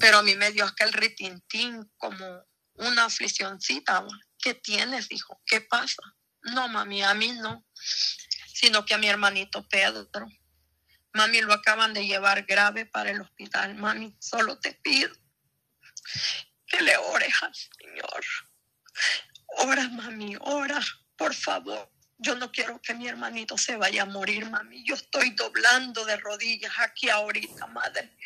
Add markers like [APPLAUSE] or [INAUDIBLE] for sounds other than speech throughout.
Pero a mí me dio aquel retintín como una afliccióncita. ¿Qué tienes, hijo? ¿Qué pasa? No, mami, a mí no, sino que a mi hermanito Pedro. Mami, lo acaban de llevar grave para el hospital. Mami, solo te pido que le ores al Señor. Ora, mami, ora, por favor. Yo no quiero que mi hermanito se vaya a morir, mami. Yo estoy doblando de rodillas aquí ahorita, madre.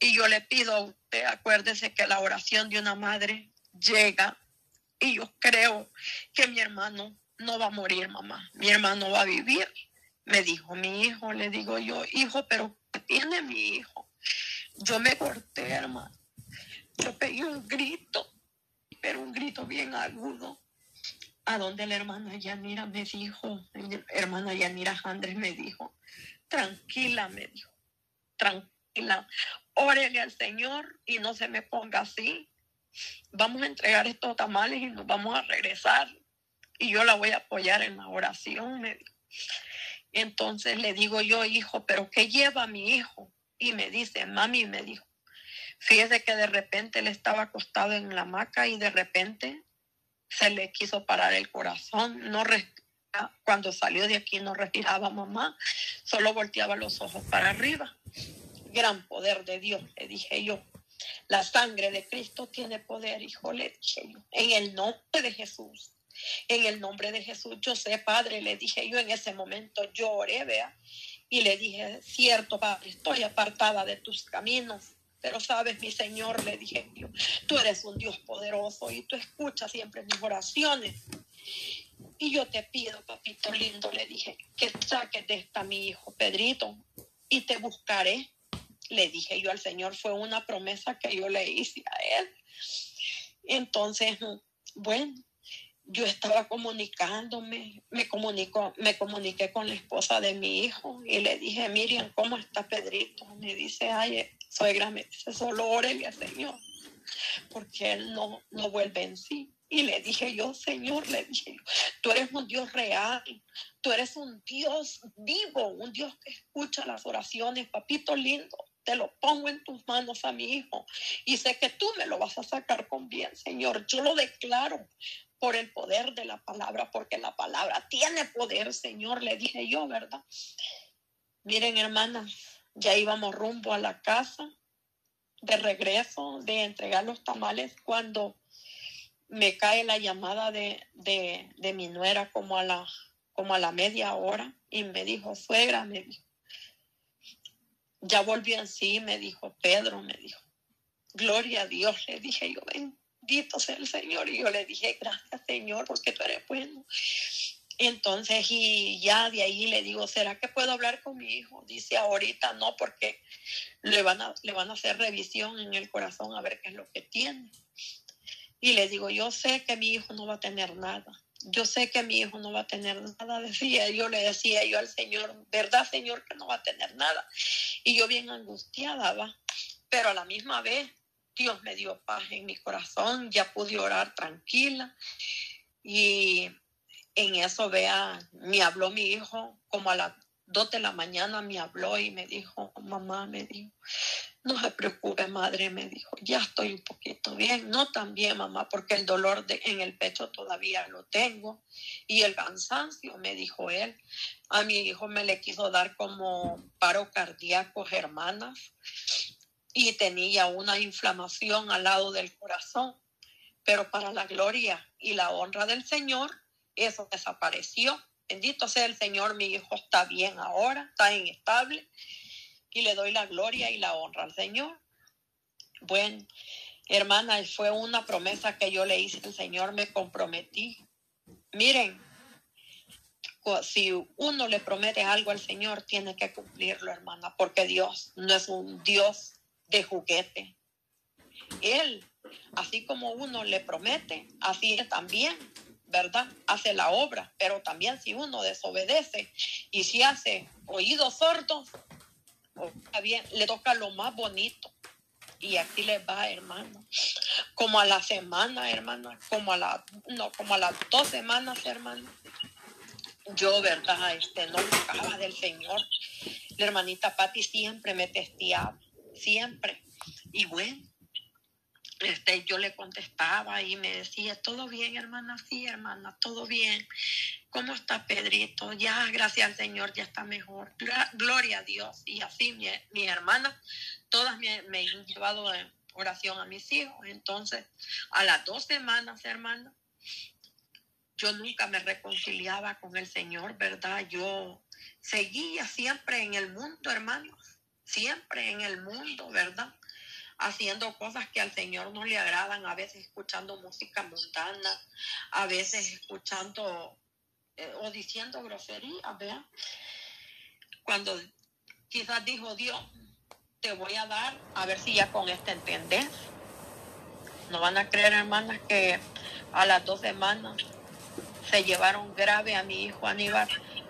Y yo le pido a usted, acuérdese que la oración de una madre llega y yo creo que mi hermano no va a morir, mamá. Mi hermano va a vivir. Me dijo mi hijo, le digo yo, hijo, pero ¿qué tiene mi hijo? Yo me corté, hermano. Yo pegué un grito, pero un grito bien agudo. A donde la hermana Yanira me dijo, hermana Yanira Andrés me dijo, tranquila, me dijo, tranquila, órele al Señor y no se me ponga así. Vamos a entregar estos tamales y nos vamos a regresar. Y yo la voy a apoyar en la oración, me dijo. Entonces le digo yo, hijo, pero ¿qué lleva mi hijo? Y me dice, mami, me dijo, fíjese que de repente él estaba acostado en la hamaca y de repente se le quiso parar el corazón, no cuando salió de aquí no respiraba mamá, solo volteaba los ojos para arriba. Gran poder de Dios, le dije yo. La sangre de Cristo tiene poder, hijo, le dije yo. En el nombre de Jesús. En el nombre de Jesús, yo sé, Padre, le dije yo en ese momento, lloré, vea, y le dije, cierto, Padre, estoy apartada de tus caminos, pero sabes, mi Señor, le dije yo, tú eres un Dios poderoso y tú escuchas siempre mis oraciones. Y yo te pido, papito lindo, le dije, que saques de esta mi hijo Pedrito y te buscaré. Le dije yo al Señor, fue una promesa que yo le hice a él. Entonces, bueno, yo estaba comunicándome, me comunicó, me comuniqué con la esposa de mi hijo y le dije, Miriam, ¿cómo está Pedrito? Me dice, ay, suegra, me dice, solo órele al Señor, porque él no, no vuelve en sí. Y le dije yo, Señor, le dije yo, tú eres un Dios real, tú eres un Dios vivo, un Dios que escucha las oraciones, papito lindo, te lo pongo en tus manos a mi hijo y sé que tú me lo vas a sacar con bien, Señor. Yo lo declaro por el poder de la palabra, porque la palabra tiene poder, Señor, le dije yo, ¿verdad? Miren, hermanas, ya íbamos rumbo a la casa de regreso, de entregar los tamales, cuando me cae la llamada de, de, mi nuera como a, la, como a la media hora y me dijo, suegra, me dijo, ya volví en sí, me dijo, Pedro, me dijo, gloria a Dios, le dije yo, bendito sea el Señor. Y yo le dije, gracias Señor, porque tú eres bueno. Entonces, y ya de ahí le digo, ¿será que puedo hablar con mi hijo? Dice, ahorita no, porque le van a, le van a hacer revisión en el corazón a ver qué es lo que tiene. Y le digo, yo sé que mi hijo no va a tener nada. Yo sé que mi hijo no va a tener nada, [LAUGHS] decía yo, le decía yo al Señor, ¿verdad, Señor, que no va a tener nada? Y yo bien angustiada, va. Pero a la misma vez Dios me dio paz en mi corazón, ya pude orar tranquila. Y en eso, vea, me habló mi hijo como a las dos de la mañana, me habló y me dijo, mamá, me dijo, no se preocupe, madre, me dijo, ya estoy un poquito bien. No tan bien, mamá, porque el dolor de, en el pecho todavía lo tengo. Y el cansancio, me dijo él. A mi hijo me le quiso dar como paro cardíaco, hermanas y tenía una inflamación al lado del corazón. Pero para la gloria y la honra del Señor, eso desapareció. Bendito sea el Señor, mi hijo está bien ahora, está inestable y le doy la gloria y la honra al Señor. Bueno, hermana, fue una promesa que yo le hice al Señor, me comprometí. Miren, si uno le promete algo al Señor, tiene que cumplirlo, hermana, porque Dios no es un Dios de juguete. Él, así como uno le promete, así es también, ¿verdad? Hace la obra, pero también si uno desobedece y si hace oídos sordos, bien, le toca lo más bonito. Y aquí le va, hermano. Como a la semana, hermano, como a la, no, como a las dos semanas, hermano. Yo, ¿verdad? Este, no buscaba del Señor. La hermanita Patti siempre me testeaba siempre. Y bueno, este, yo le contestaba y me decía, todo bien, hermana, sí, hermana, todo bien. ¿Cómo está Pedrito? Ya, gracias al Señor, ya está mejor. Gloria a Dios. Y así mi, mi hermana, todas me, han llevado en oración a mis hijos. Entonces, a las dos semanas, hermana, yo nunca me reconciliaba con el Señor, ¿verdad? Yo seguía siempre en el mundo, hermanos, siempre en el mundo, ¿verdad? Haciendo cosas que al Señor no le agradan, a veces escuchando música mundana, a veces escuchando eh, o diciendo groserías, ¿verdad? Cuando quizás dijo Dios, te voy a dar, a ver si ya con este entendés. No van a creer, hermanas, que a las dos semanas se llevaron grave a mi hijo Aníbal,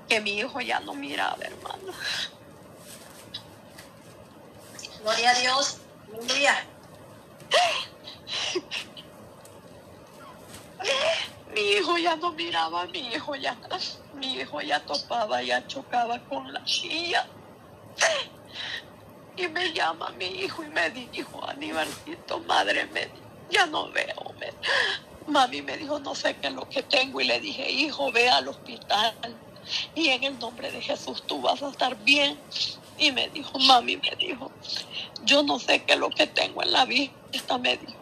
que mi hijo ya no miraba, hermano. Gloria a Dios. Mi hijo ya no miraba, mi hijo ya, mi hijo ya topaba, ya chocaba con la silla. Y me llama mi hijo y me dijo, Aníbalcito, madre, me, ya no veo. Me, Mami me dijo, no sé qué es lo que tengo. Y le dije, hijo, ve al hospital. Y en el nombre de Jesús tú vas a estar bien. Y me dijo, mami me dijo, yo no sé qué es lo que tengo en la vista. Me dijo,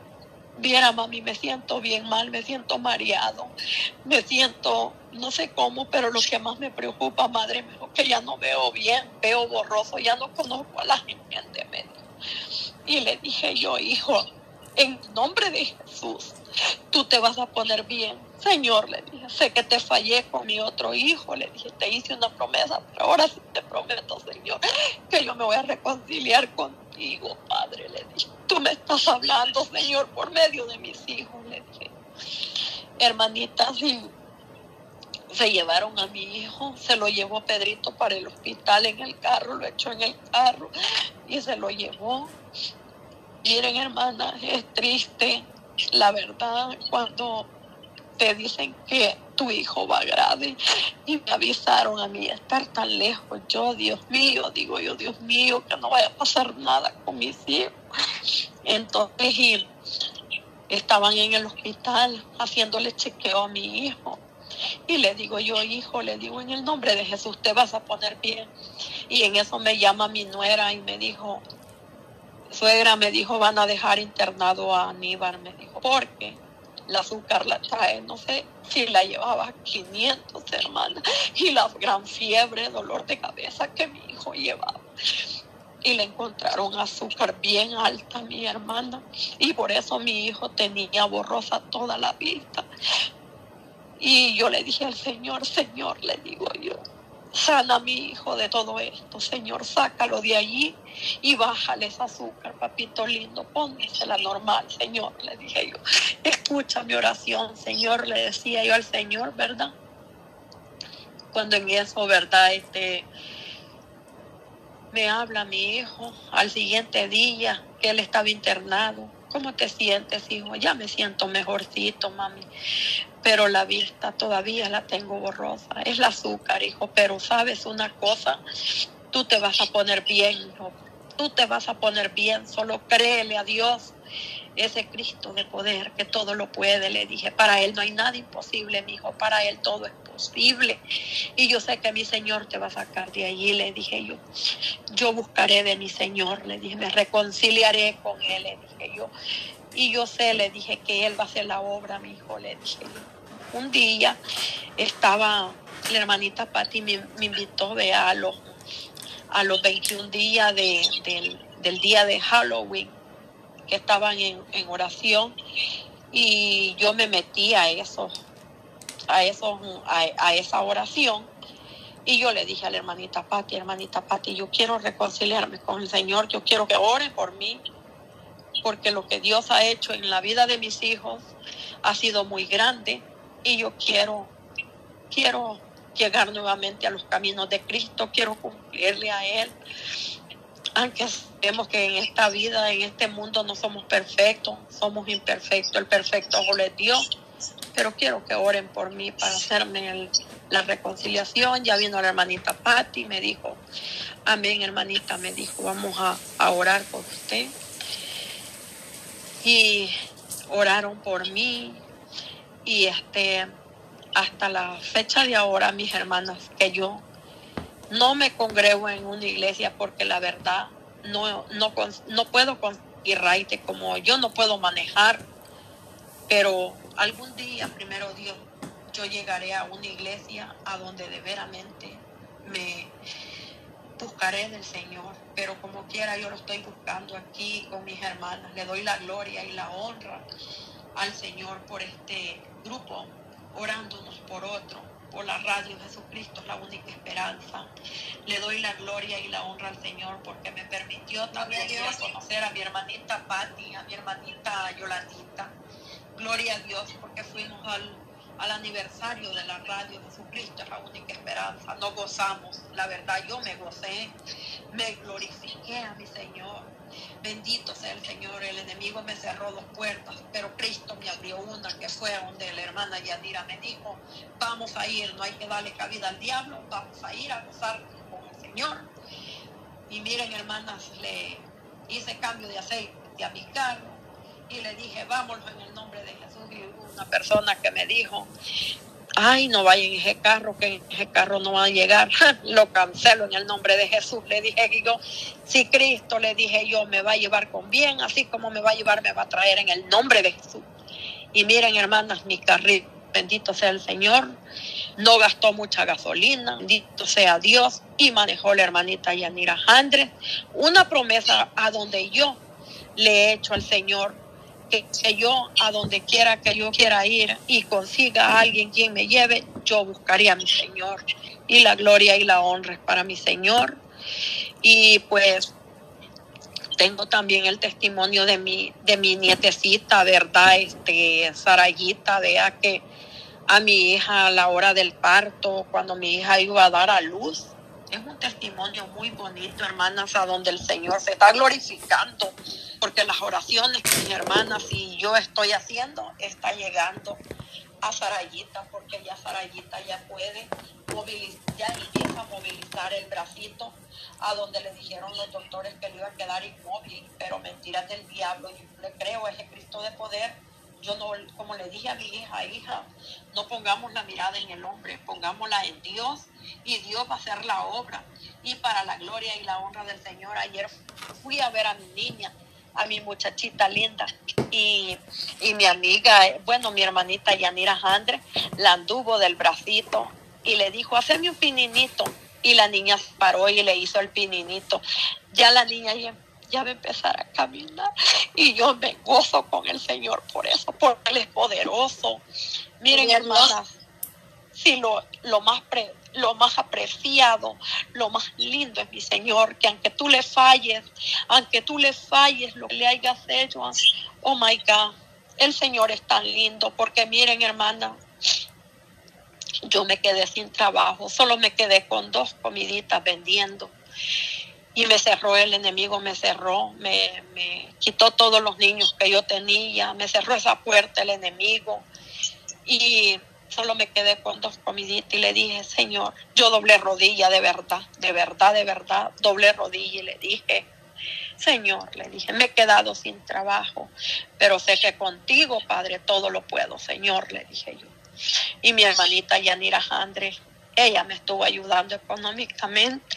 viera mami, me siento bien mal, me siento mareado, me siento, no sé cómo, pero lo que más me preocupa, madre, me dijo que ya no veo bien, veo borroso, ya no conozco a la gente, me. Y le dije yo, hijo, en nombre de Jesús, tú te vas a poner bien. Señor, le dije, sé que te fallé con mi otro hijo, le dije, te hice una promesa, pero ahora sí te prometo, Señor, que yo me voy a reconciliar contigo, Padre, le dije. Tú me estás hablando, Señor, por medio de mis hijos, le dije. Hermanitas, y se llevaron a mi hijo, se lo llevó Pedrito para el hospital en el carro, lo echó en el carro y se lo llevó. Miren, hermana, es triste la verdad cuando te dicen que tu hijo va grave y me avisaron a mí estar tan lejos. Yo, Dios mío, digo yo, Dios mío, que no vaya a pasar nada con mis hijos. Entonces, estaban en el hospital haciéndole chequeo a mi hijo. Y le digo yo, hijo, le digo, en el nombre de Jesús te vas a poner bien. Y en eso me llama mi nuera y me dijo, suegra me dijo, van a dejar internado a Aníbal, me dijo, porque la azúcar la trae, no sé si la llevaba 500 hermanas, y la gran fiebre, dolor de cabeza que mi hijo llevaba. Y le encontraron azúcar bien alta mi hermana, y por eso mi hijo tenía borrosa toda la vista. Y yo le dije al Señor, Señor, le digo yo, Sana a mi hijo de todo esto, Señor, sácalo de allí y bájale esa azúcar, papito lindo, pónsela normal, Señor, le dije yo. Escucha mi oración, Señor, le decía yo al Señor, ¿verdad? Cuando en eso, ¿verdad? Este, me habla mi hijo al siguiente día que él estaba internado. ¿Cómo te sientes, hijo? Ya me siento mejorcito, mami pero la vista todavía la tengo borrosa. Es el azúcar, hijo, pero sabes una cosa, tú te vas a poner bien, hijo. Tú te vas a poner bien, solo créele a Dios, ese Cristo de poder que todo lo puede, le dije. Para Él no hay nada imposible, mi hijo, para Él todo es Y yo sé que mi Señor te va a sacar de allí, le dije yo. Yo buscaré de mi Señor, le dije, me reconciliaré con Él, le dije yo. Y yo sé, le dije que Él va a hacer la obra, mi hijo, le dije Un día estaba, la hermanita Patti me, invitó a, los, a los 21 días del, día de Halloween, que estaban en, oración, y yo me metí a eso, a, eso, a, esa oración. Y yo le dije a la hermanita Patti, hermanita Patti, yo quiero reconciliarme con el Señor, yo quiero que ore por mí, porque lo que Dios ha hecho en la vida de mis hijos ha sido muy grande y yo quiero, quiero llegar nuevamente a los caminos de Cristo, quiero cumplirle a Él. Aunque sabemos que en esta vida, en este mundo no somos perfectos, somos imperfectos, el perfecto es Dios, pero quiero que oren por mí para hacerme la reconciliación. Ya vino la hermanita Patti, me dijo, amén, hermanita, me dijo, vamos a, orar por usted. Y oraron por mí. Y este, hasta la fecha de ahora, mis hermanas, que yo no me congrego en una iglesia porque la verdad no, no, no puedo conseguir raite como yo no puedo manejar, pero algún día, primero Dios, yo llegaré a una iglesia a donde de veramente me buscaré del Señor, pero como quiera yo lo estoy buscando aquí con mis hermanas. Le doy la gloria y la honra al Señor por este grupo, orándonos por otro por la radio Jesucristo es la única esperanza. Le doy la gloria y la honra al Señor porque me permitió también conocer a mi hermanita Patti, a mi hermanita Yolandita. Gloria a Dios porque fuimos al, al aniversario de la radio Jesucristo es la única esperanza. Nos gozamos, la verdad yo me gocé, me glorifiqué a mi Señor Bendito sea el Señor, el enemigo me cerró dos puertas, pero Cristo me abrió una que fue donde la hermana Yadira me dijo, vamos a ir, no hay que darle cabida al diablo, vamos a ir a gozar con el Señor. Y miren hermanas, le hice cambio de aceite a mi carro y le dije, vámonos en el nombre de Jesús. Y una persona que me dijo, ay, no vayan en ese carro, que ese carro no va a llegar. [LAUGHS] Lo cancelo en el nombre de Jesús. Le dije yo, si Cristo, le dije yo, me va a llevar con bien, así como me va a llevar, me va a traer en el nombre de Jesús. Y miren, hermanas, mi carrito, bendito sea el Señor, no gastó mucha gasolina, bendito sea Dios, y manejó la hermanita Yanira Andrés, una promesa a donde yo le he hecho al Señor que, yo a donde quiera que yo quiera ir y consiga a alguien quien me lleve, yo buscaría a mi Señor. Y la gloria y la honra es para mi Señor. Y pues tengo también el testimonio de mi, de mi nietecita, ¿verdad? Este, Sarayita, vea que a mi hija a la hora del parto, cuando mi hija iba a dar a luz, es un testimonio muy bonito, hermanas, a donde el Señor se está glorificando porque las oraciones que mi hermanas y yo estoy haciendo está llegando a Sarayita, porque ya Sarayita ya puede movilizar, ya empieza a movilizar el bracito a donde le dijeron los doctores que le iba a quedar inmóvil, pero mentiras del diablo, yo le creo a ese Cristo de poder. Yo no, como le dije a mi hija, hija, no pongamos la mirada en el hombre, pongámosla en Dios y Dios va a hacer la obra. Y para la gloria y la honra del Señor, ayer fui a ver a mi niña a mi muchachita linda. Y, mi amiga, bueno, mi hermanita Yanira Andre, la anduvo del bracito y le dijo, haceme un pininito. Y la niña paró y le hizo el pininito. Ya la niña ya, ya va a empezar a caminar. Y yo me gozo con el Señor por eso, porque Él es poderoso. Miren, hermanas, si lo, lo más pre, lo más apreciado, lo más lindo es mi Señor, que aunque tú le falles, aunque tú le falles lo que le hayas hecho, oh my God, el Señor es tan lindo, porque miren hermana, yo me quedé sin trabajo, solo me quedé con dos comiditas vendiendo. Y me cerró el enemigo, me cerró, me, quitó todos los niños que yo tenía, me cerró esa puerta el enemigo. Y solo me quedé con dos comiditas y le dije, Señor, yo doblé rodilla de verdad, de verdad, de verdad, doblé rodilla y le dije, Señor, le dije, me he quedado sin trabajo, pero sé que contigo, Padre, todo lo puedo, Señor, le dije yo. Y mi hermanita Yanira Andrés, ella me estuvo ayudando económicamente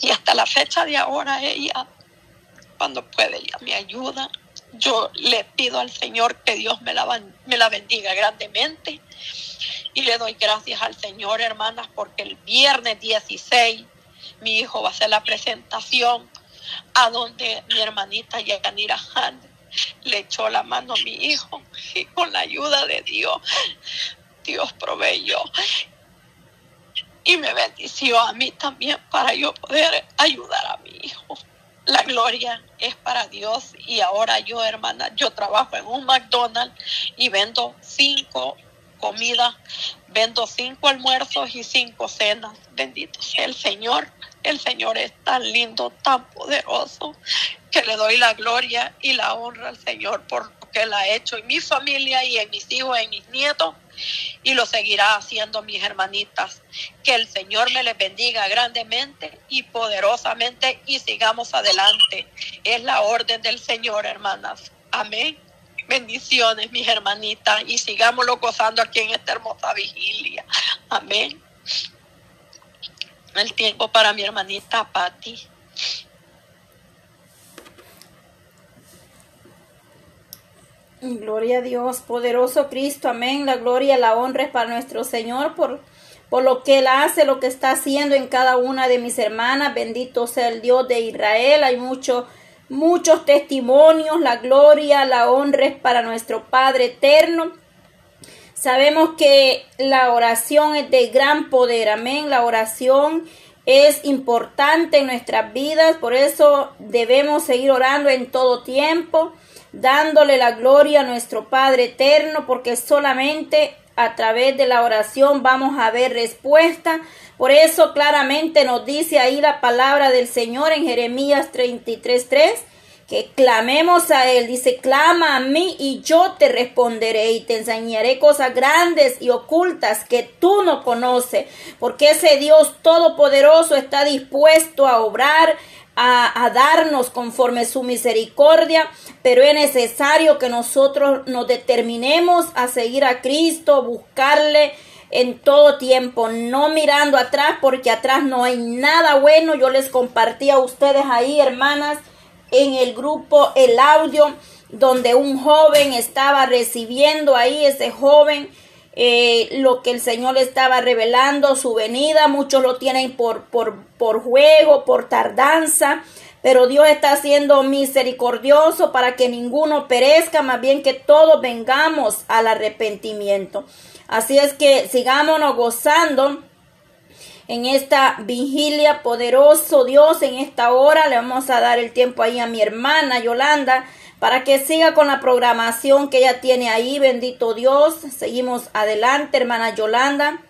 y hasta la fecha de ahora ella, cuando puede, ella me ayuda yo le pido al Señor que Dios me la, me la bendiga grandemente. Y le doy gracias al Señor, hermanas, porque el viernes 16 mi hijo va a hacer la presentación a donde mi hermanita Yanira Han le echó la mano a mi hijo y con la ayuda de Dios, Dios proveyó y me bendició a mí también para yo poder ayudar a mi hijo la gloria es para Dios y ahora yo, hermana, yo trabajo en un McDonald's y vendo cinco comidas, vendo cinco almuerzos y cinco cenas. Bendito sea el Señor. El Señor es tan lindo, tan poderoso, que le doy la gloria y la honra al Señor por que Él ha hecho en mi familia y en mis hijos, en mis nietos, y lo seguirá haciendo mis hermanitas. Que el Señor me les bendiga grandemente y poderosamente y sigamos adelante. Es la orden del Señor, hermanas. Amén. Bendiciones, mis hermanitas, y sigámoslo gozando aquí en esta hermosa vigilia. Amén. El tiempo para mi hermanita Patti. Gloria a Dios, poderoso Cristo, amén. La gloria la honra es para nuestro Señor por, por lo que Él hace, lo que está haciendo en cada una de mis hermanas. Bendito sea el Dios de Israel. Hay muchos, muchos testimonios. La gloria, la honra es para nuestro Padre eterno. Sabemos que la oración es de gran poder, amén. La oración es importante en nuestras vidas, por eso debemos seguir orando en todo tiempo dándole la gloria a nuestro Padre eterno, porque solamente a través de la oración vamos a ver respuesta. Por eso claramente nos dice ahí la palabra del Señor en Jeremías 33:3 que clamemos a Él. Dice, clama a mí y yo te responderé y te enseñaré cosas grandes y ocultas que tú no conoces, porque ese Dios todopoderoso está dispuesto a obrar a, darnos conforme su misericordia, pero es necesario que nosotros nos determinemos a seguir a Cristo, buscarle en todo tiempo, no mirando atrás, porque atrás no hay nada bueno. Yo les compartí a ustedes ahí, hermanas, en el grupo el audio donde un joven estaba recibiendo ahí, ese joven eh, lo que el Señor estaba revelando, su venida. Muchos lo tienen por, por, por juego, por tardanza. Pero Dios está siendo misericordioso para que ninguno perezca, más bien que todos vengamos al arrepentimiento. Así es que sigámonos gozando en esta vigilia poderoso Dios en esta hora. Le vamos a dar el tiempo ahí a mi hermana Yolanda para que siga con la programación que ella tiene ahí. Bendito Dios. Seguimos adelante, hermana Yolanda.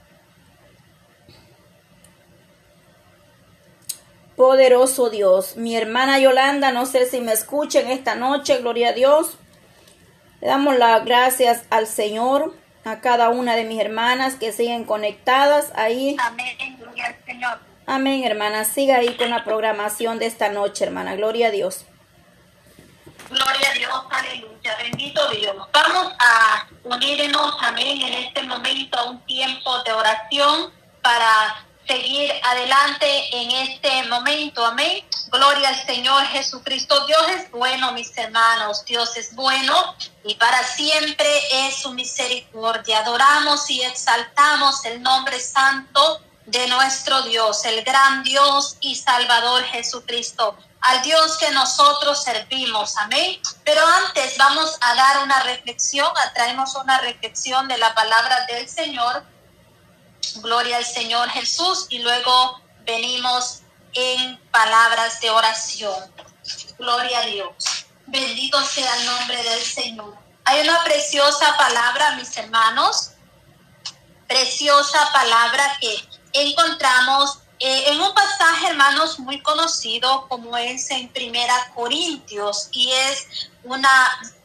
Poderoso Dios. Mi hermana Yolanda, no sé si me escuchen esta noche, gloria a Dios. Le damos las gracias al Señor, a cada una de mis hermanas que siguen conectadas ahí. Amén, gloria al Señor. Amén, hermana. Siga ahí con la programación de esta noche, hermana. Gloria a Dios. Gloria a Dios, aleluya, bendito Dios. Vamos a unirnos, amén, en este momento a un tiempo de oración para seguir adelante en este momento, amén. Gloria al Señor Jesucristo. Dios es bueno, mis hermanos, Dios es bueno y para siempre es su misericordia. Adoramos y exaltamos el nombre santo de nuestro Dios, el gran Dios y Salvador Jesucristo al Dios que nosotros servimos. Amén. Pero antes vamos a dar una reflexión, traemos una reflexión de la palabra del Señor. Gloria al Señor Jesús y luego venimos en palabras de oración. Gloria a Dios. Bendito sea el nombre del Señor. Hay una preciosa palabra, mis hermanos, preciosa palabra que encontramos eh, en un pasaje, hermanos, muy conocido como es en Primera Corintios y es una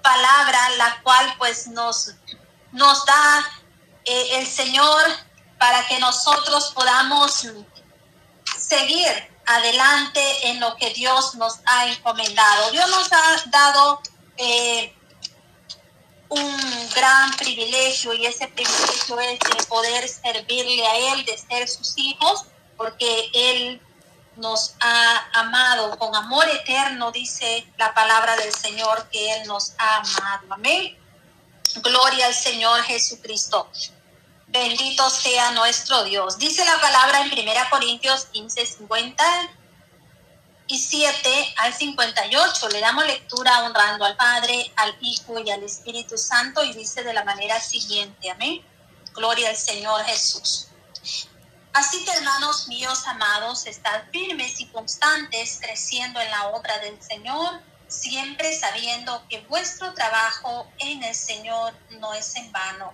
palabra la cual pues nos, nos da eh, el Señor para que nosotros podamos seguir adelante en lo que Dios nos ha encomendado. Dios nos ha dado eh, un gran privilegio y ese privilegio es de poder servirle a Él, de ser sus hijos porque Él nos ha amado con amor eterno, dice la palabra del Señor, que Él nos ha amado. Amén. Gloria al Señor Jesucristo. Bendito sea nuestro Dios. Dice la palabra en 1 Corintios 15, 50 y 7 al 58. Le damos lectura honrando al Padre, al Hijo y al Espíritu Santo y dice de la manera siguiente. Amén. Gloria al Señor Jesús. Así que hermanos míos amados, estad firmes y constantes creciendo en la obra del Señor, siempre sabiendo que vuestro trabajo en el Señor no es en vano.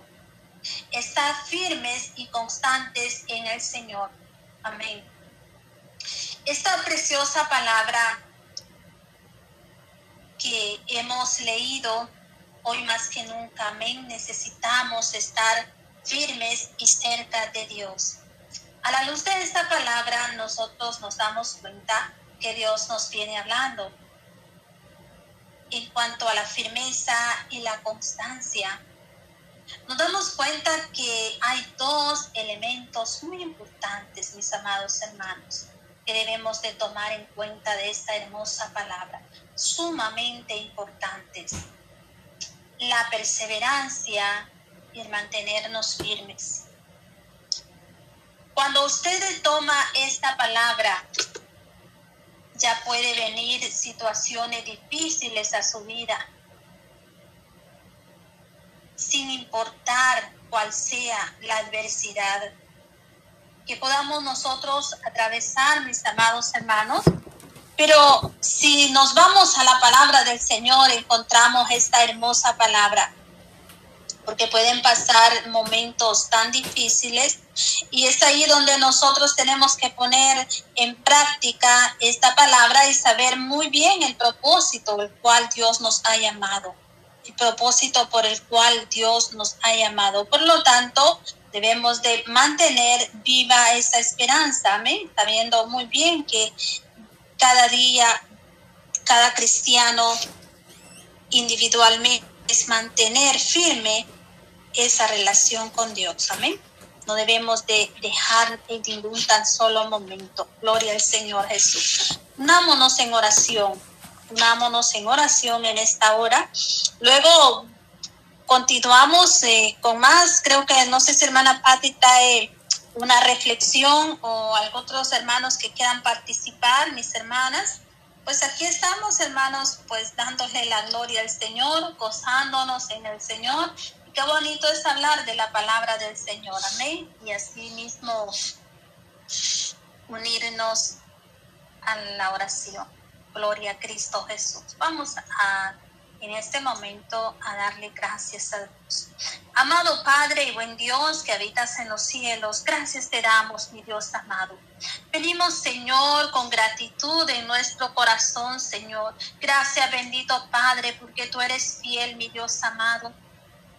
Estad firmes y constantes en el Señor. Amén. Esta preciosa palabra que hemos leído Hoy más que nunca, amén, necesitamos estar firmes y cerca de Dios. A la luz de esta palabra, nosotros nos damos cuenta que Dios nos viene hablando en cuanto a la firmeza y la constancia. Nos damos cuenta que hay dos elementos muy importantes, mis amados hermanos, que debemos de tomar en cuenta de esta hermosa palabra, sumamente importantes. La perseverancia y el mantenernos firmes. Cuando usted toma esta palabra ya puede venir situaciones difíciles a su vida, sin importar cuál sea la adversidad. Que podamos nosotros atravesar, mis amados hermanos. Pero si nos vamos a la palabra del Señor, encontramos esta hermosa palabra porque pueden pasar momentos tan difíciles y es ahí donde nosotros tenemos que poner en práctica esta palabra y saber muy bien el propósito el cual Dios nos ha llamado, el propósito por el cual Dios nos ha llamado. Por lo tanto, debemos de mantener viva esa esperanza, amén, sabiendo muy bien que cada día, cada cristiano individualmente es mantener firme esa relación con Dios. Amén. No debemos de dejar en ningún tan solo momento. Gloria al Señor Jesús. Unámonos en oración. Unámonos en oración en esta hora. Luego continuamos eh, con más. Creo que no sé si hermana Patti trae una reflexión o otros hermanos que quieran participar, mis hermanas. Pues aquí estamos, hermanos, pues dándole la gloria al Señor, gozándonos en el Señor Qué bonito es hablar de la palabra del Señor, amén. Y así mismo unirnos a la oración. Gloria a Cristo Jesús. Vamos a en este momento a darle gracias a Dios. Amado Padre y buen Dios que habitas en los cielos, gracias te damos, mi Dios amado. Venimos, Señor, con gratitud en nuestro corazón, Señor. Gracias, bendito Padre, porque tú eres fiel, mi Dios amado.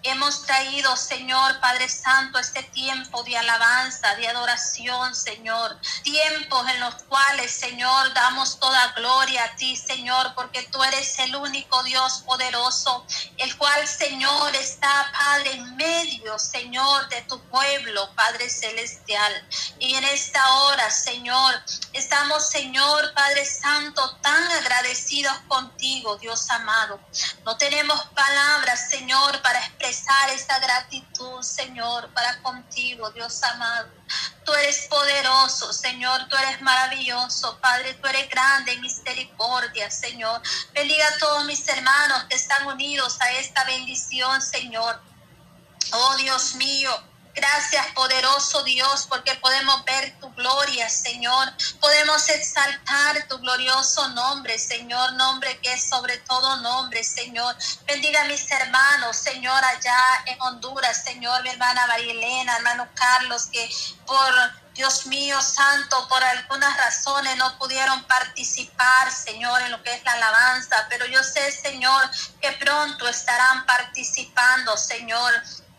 Hemos traído, Señor Padre Santo, este tiempo de alabanza, de adoración, Señor. Tiempos en los cuales, Señor, damos toda gloria a ti, Señor, porque tú eres el único Dios poderoso, el cual, Señor, está, Padre, en medio, Señor, de tu pueblo, Padre Celestial. Y en esta hora, Señor, estamos, Señor, Padre Santo, tan agradecidos contigo, Dios amado. No tenemos palabras, Señor, para expresar esta gratitud, Señor, para contigo, Dios amado. Tú eres poderoso, Señor, tú eres maravilloso, Padre, tú eres grande en misericordia, Señor. Bendiga a todos mis hermanos que están unidos a esta bendición, Señor. Oh Dios mío, Gracias, poderoso Dios, porque podemos ver tu gloria, Señor. Podemos exaltar tu glorioso nombre, Señor, nombre que es sobre todo nombre, Señor. Bendiga a mis hermanos, Señor, allá en Honduras, Señor, mi hermana María Elena, hermano Carlos, que por Dios mío santo, por algunas razones no pudieron participar, Señor, en lo que es la alabanza, pero yo sé, Señor, que pronto estarán participando, Señor.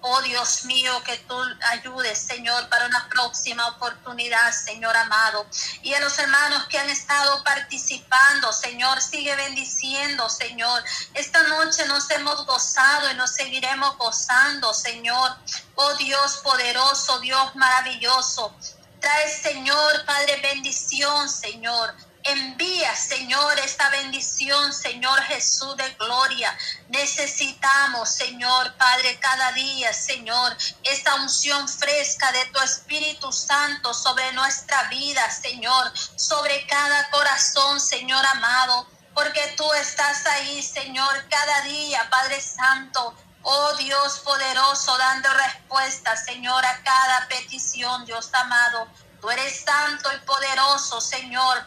Oh Dios mío, que tú ayudes, Señor, para una próxima oportunidad, Señor amado. Y a los hermanos que han estado participando, Señor, sigue bendiciendo, Señor. Esta noche nos hemos gozado y nos seguiremos gozando, Señor. Oh Dios poderoso, Dios maravilloso. Trae, Señor, Padre, bendición, Señor. Envía, Señor, esta bendición, Señor Jesús de gloria. Necesitamos, Señor, Padre, cada día, Señor, esta unción fresca de tu Espíritu Santo sobre nuestra vida, Señor, sobre cada corazón, Señor amado, porque tú estás ahí, Señor, cada día, Padre Santo. Oh Dios poderoso, dando respuesta, Señor, a cada petición, Dios amado. Tú eres santo y poderoso, Señor.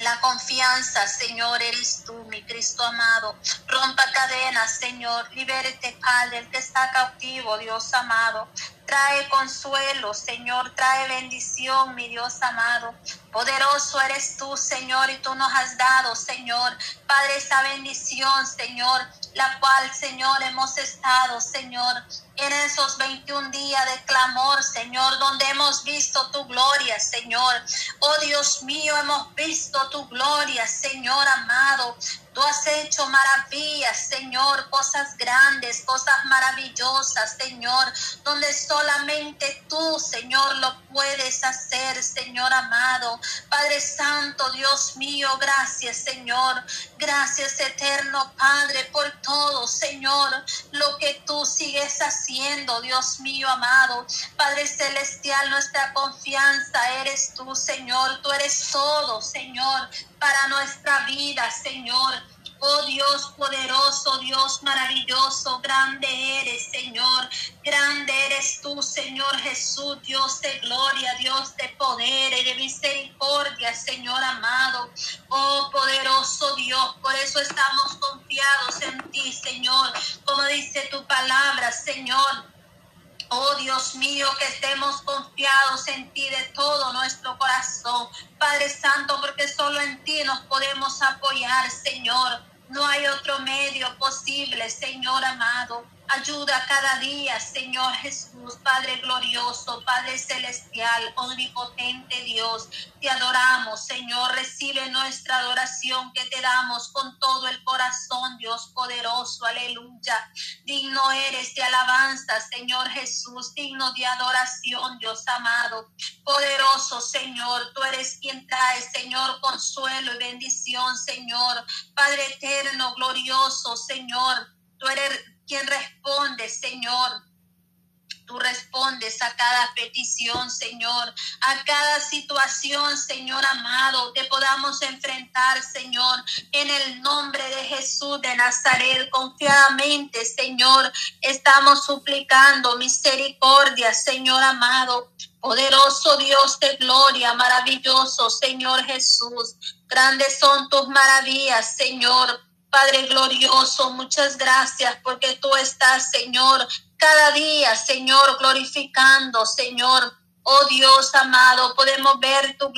La confianza, Señor, eres tú, mi Cristo amado. Rompa cadenas, Señor. Libérete, Padre, el que está cautivo, Dios amado. Trae consuelo, Señor. Trae bendición, mi Dios amado. Poderoso eres tú, Señor, y tú nos has dado, Señor. Padre, esa bendición, Señor la cual, Señor, hemos estado, Señor, en esos 21 días de clamor, Señor, donde hemos visto tu gloria, Señor. Oh Dios mío, hemos visto tu gloria, Señor amado. Tú has hecho maravillas, Señor, cosas grandes, cosas maravillosas, Señor, donde solamente tú, Señor, lo puedes hacer, Señor amado. Padre Santo, Dios mío, gracias, Señor. Gracias, eterno Padre, por todo, Señor, lo que tú sigues Dios mío amado. Padre Celestial, nuestra confianza eres tú, Señor. Tú eres todo, Señor para nuestra vida, Señor. Oh Dios poderoso, Dios maravilloso, grande eres, Señor. Grande eres tú, Señor Jesús, Dios de gloria, Dios de poder y de misericordia, Señor amado. Oh poderoso Dios, por eso estamos confiados en ti, Señor. Como dice tu palabra, Señor. Oh Dios mío, que estemos confiados en ti de todo nuestro corazón. Padre Santo, porque solo en ti nos podemos apoyar, Señor. No hay otro medio posible, Señor amado. Ayuda cada día, Señor Jesús, Padre glorioso, Padre celestial, omnipotente Dios. Te adoramos, Señor. Recibe nuestra adoración que te damos con todo el corazón, Dios poderoso. Aleluya. Digno eres de alabanza, Señor Jesús. Digno de adoración, Dios amado. Poderoso, Señor. Tú eres quien trae, Señor, consuelo y bendición, Señor. Padre eterno, glorioso, Señor. Tú eres quien responde, Señor. Tú respondes a cada petición, Señor, a cada situación, Señor amado, que podamos enfrentar, Señor, en el nombre de Jesús de Nazaret, confiadamente, Señor, estamos suplicando misericordia, Señor amado, poderoso Dios de gloria, maravilloso, Señor Jesús. Grandes son tus maravillas, Señor. Padre glorioso, muchas gracias porque tú estás, Señor, cada día, Señor, glorificando, Señor. Oh Dios amado, podemos ver tu